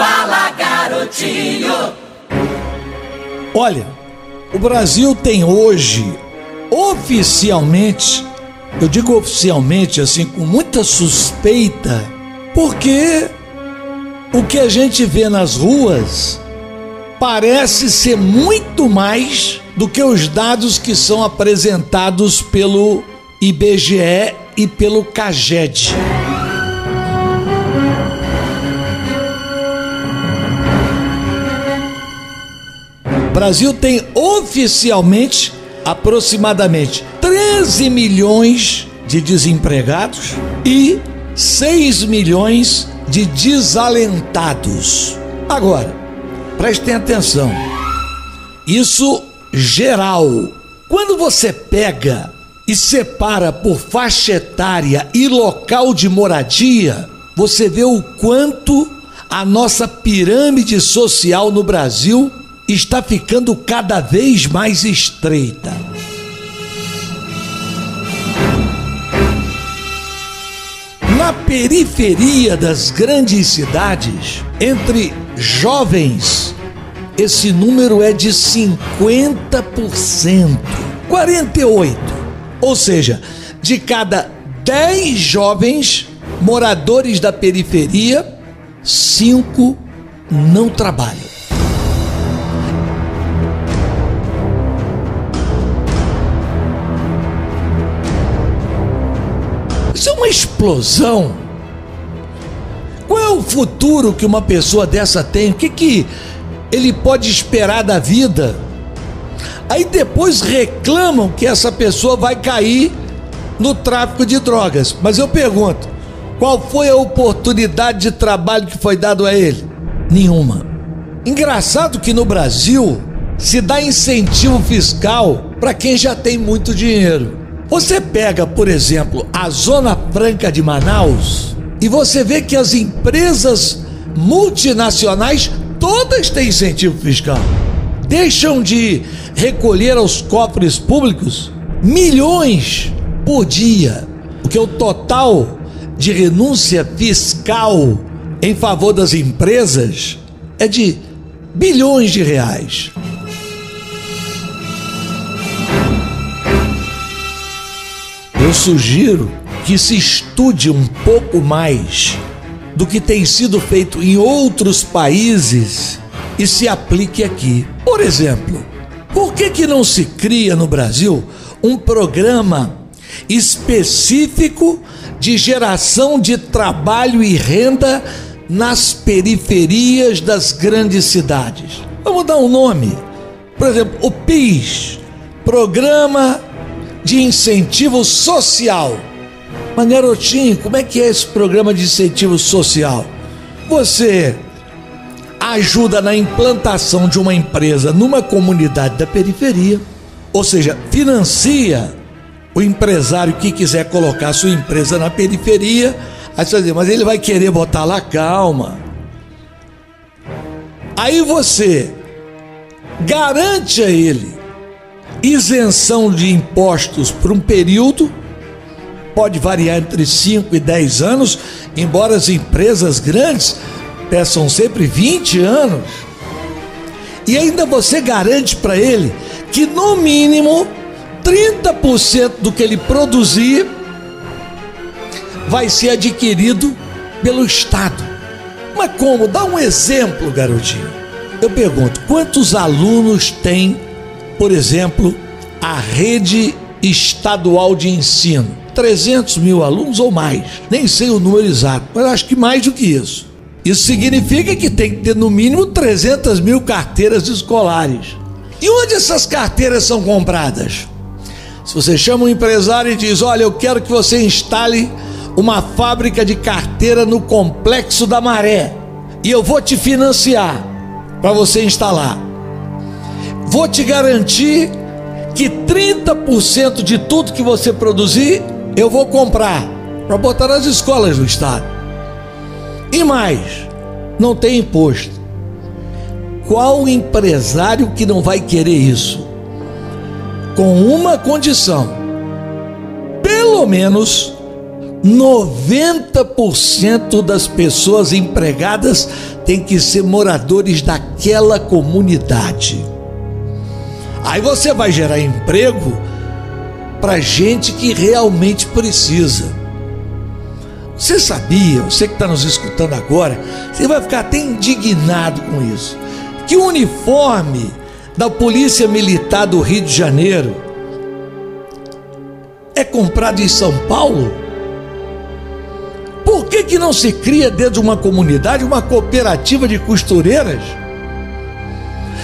Fala garotinho. Olha, o Brasil tem hoje, oficialmente, eu digo oficialmente assim, com muita suspeita, porque o que a gente vê nas ruas parece ser muito mais do que os dados que são apresentados pelo IBGE e pelo CAGED. O Brasil tem oficialmente aproximadamente 13 milhões de desempregados e 6 milhões de desalentados. Agora, prestem atenção. Isso geral. Quando você pega e separa por faixa etária e local de moradia, você vê o quanto a nossa pirâmide social no Brasil está ficando cada vez mais estreita. Na periferia das grandes cidades, entre jovens, esse número é de 50%, 48. Ou seja, de cada 10 jovens moradores da periferia, 5 não trabalham. Uma explosão. Qual é o futuro que uma pessoa dessa tem? O que, que ele pode esperar da vida? Aí depois reclamam que essa pessoa vai cair no tráfico de drogas. Mas eu pergunto: qual foi a oportunidade de trabalho que foi dado a ele? Nenhuma. Engraçado que no Brasil se dá incentivo fiscal para quem já tem muito dinheiro. Você pega, por exemplo, a Zona Franca de Manaus e você vê que as empresas multinacionais todas têm incentivo fiscal. Deixam de recolher aos cofres públicos milhões por dia, porque o total de renúncia fiscal em favor das empresas é de bilhões de reais. Eu sugiro que se estude um pouco mais do que tem sido feito em outros países e se aplique aqui. Por exemplo, por que que não se cria no Brasil um programa específico de geração de trabalho e renda nas periferias das grandes cidades? Vamos dar um nome. Por exemplo, o PIS, Programa de Incentivo Social. Mas garotinho, como é que é esse programa de incentivo social? Você ajuda na implantação de uma empresa numa comunidade da periferia, ou seja, financia o empresário que quiser colocar sua empresa na periferia. Aí você mas ele vai querer botar lá, calma. Aí você garante a ele isenção de impostos por um período, pode variar entre 5 e 10 anos, embora as empresas grandes peçam sempre 20 anos. E ainda você garante para ele que no mínimo 30% do que ele produzir vai ser adquirido pelo Estado. Mas como? Dá um exemplo, garotinho. Eu pergunto: quantos alunos tem, por exemplo, a rede estadual de ensino? 300 mil alunos ou mais. Nem sei o número exato, mas acho que mais do que isso. Isso significa que tem que ter no mínimo 300 mil carteiras escolares. E onde essas carteiras são compradas? Se você chama um empresário e diz: Olha, eu quero que você instale uma fábrica de carteira no complexo da Maré e eu vou te financiar para você instalar. Vou te garantir que 30% de tudo que você produzir eu vou comprar para botar nas escolas do estado. E mais, não tem imposto. Qual empresário que não vai querer isso? Com uma condição: pelo menos 90% das pessoas empregadas têm que ser moradores daquela comunidade. Aí você vai gerar emprego para gente que realmente precisa. Você sabia, você que está nos escutando agora, você vai ficar até indignado com isso, que o uniforme da Polícia Militar do Rio de Janeiro é comprado em São Paulo? Por que, que não se cria dentro de uma comunidade uma cooperativa de costureiras?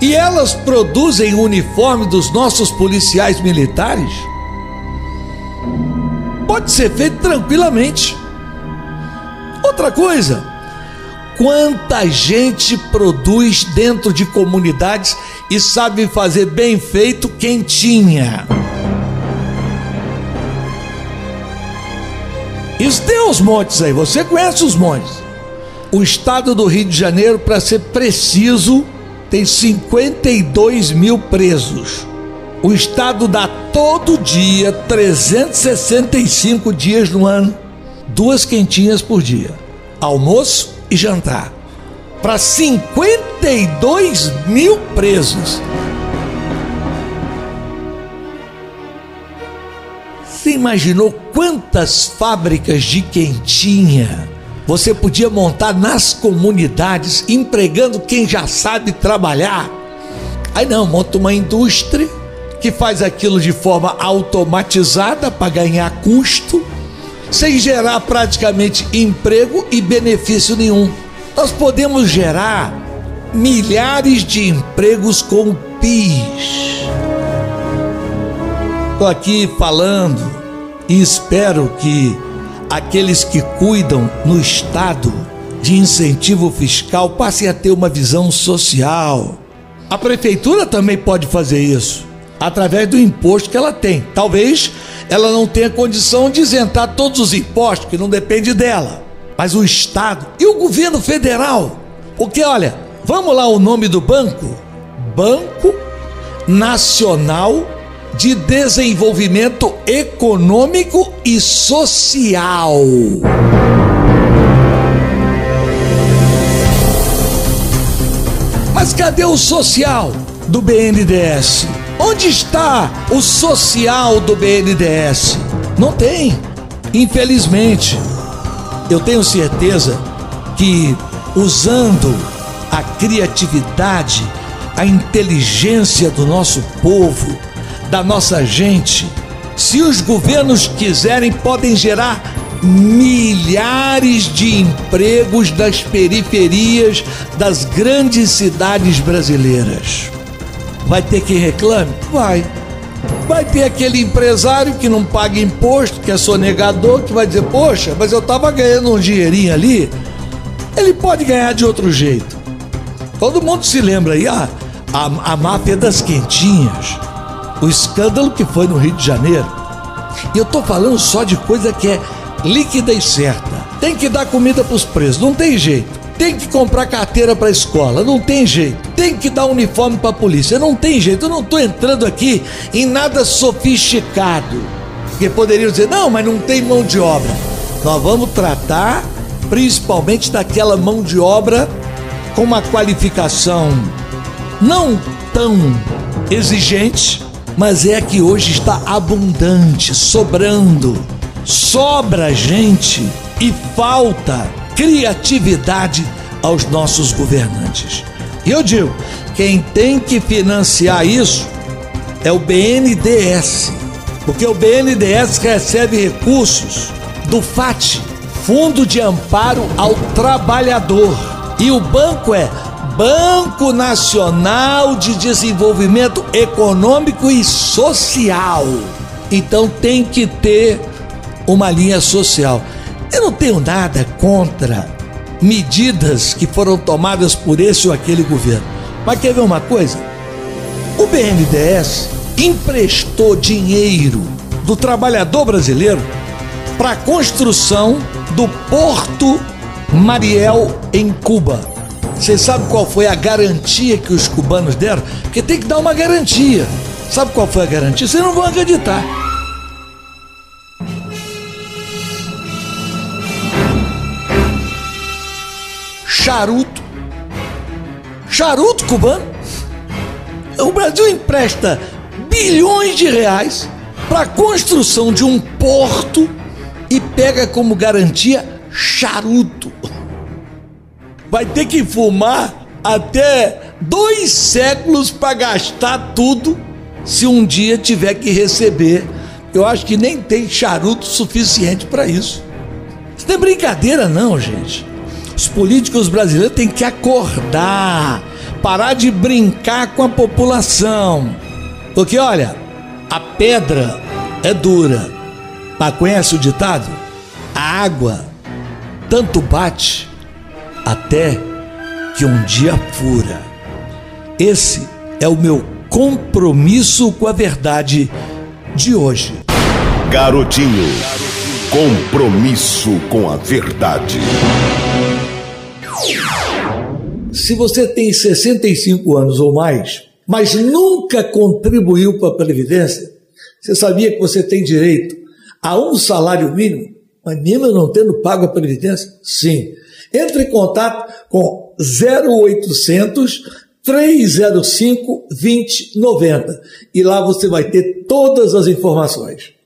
E elas produzem o uniforme dos nossos policiais militares? Pode ser feito tranquilamente. Outra coisa, quanta gente produz dentro de comunidades e sabe fazer bem feito quentinha. Isso tem os montes aí, você conhece os montes. O estado do Rio de Janeiro, para ser preciso, tem 52 mil presos. O estado dá todo dia 365 dias no ano, duas quentinhas por dia, almoço e jantar, para 52 mil presos. Você imaginou quantas fábricas de quentinha você podia montar nas comunidades, empregando quem já sabe trabalhar? Aí não, monta uma indústria que faz aquilo de forma automatizada para ganhar custo, sem gerar praticamente emprego e benefício nenhum. Nós podemos gerar milhares de empregos com PIS. Estou aqui falando e espero que aqueles que cuidam no Estado de incentivo fiscal passem a ter uma visão social. A prefeitura também pode fazer isso, através do imposto que ela tem. Talvez ela não tenha condição de isentar todos os impostos, que não depende dela, mas o Estado e o governo federal. Porque, olha, vamos lá o nome do banco: Banco Nacional de desenvolvimento econômico e social. Mas cadê o social do BNDES? Onde está o social do BNDES? Não tem, infelizmente. Eu tenho certeza que usando a criatividade, a inteligência do nosso povo, da nossa gente, se os governos quiserem, podem gerar milhares de empregos das periferias das grandes cidades brasileiras. Vai ter quem reclame? Vai. Vai ter aquele empresário que não paga imposto, que é sonegador, que vai dizer: Poxa, mas eu estava ganhando um dinheirinho ali. Ele pode ganhar de outro jeito. Todo mundo se lembra aí, ah, a, a máfia das quentinhas o escândalo que foi no Rio de Janeiro. E eu estou falando só de coisa que é líquida e certa. Tem que dar comida para os presos, não tem jeito. Tem que comprar carteira para a escola, não tem jeito. Tem que dar uniforme para a polícia, não tem jeito. Eu não estou entrando aqui em nada sofisticado. Porque poderiam dizer, não, mas não tem mão de obra. Nós vamos tratar principalmente daquela mão de obra com uma qualificação não tão exigente, mas é que hoje está abundante, sobrando. Sobra gente e falta criatividade aos nossos governantes. E eu digo, quem tem que financiar isso é o BNDES, porque o BNDES recebe recursos do FAT, Fundo de Amparo ao Trabalhador, e o banco é Banco Nacional de Desenvolvimento Econômico e Social. Então tem que ter uma linha social. Eu não tenho nada contra medidas que foram tomadas por esse ou aquele governo. Mas quer ver uma coisa? O BNDES emprestou dinheiro do trabalhador brasileiro para a construção do Porto Mariel em Cuba. Vocês sabem qual foi a garantia que os cubanos deram? Porque tem que dar uma garantia. Sabe qual foi a garantia? Vocês não vão acreditar. Charuto. Charuto cubano. O Brasil empresta bilhões de reais para a construção de um porto e pega como garantia charuto. Vai ter que fumar até dois séculos para gastar tudo se um dia tiver que receber. Eu acho que nem tem charuto suficiente para isso. Isso não é brincadeira, não, gente. Os políticos brasileiros têm que acordar, parar de brincar com a população. Porque, olha, a pedra é dura, mas conhece o ditado? A água tanto bate até que um dia fura. Esse é o meu compromisso com a verdade de hoje. Garotinho, compromisso com a verdade. Se você tem 65 anos ou mais, mas nunca contribuiu para a Previdência, você sabia que você tem direito a um salário mínimo, mas mesmo não tendo pago a Previdência? Sim. Entre em contato com 0800 305 2090 e lá você vai ter todas as informações.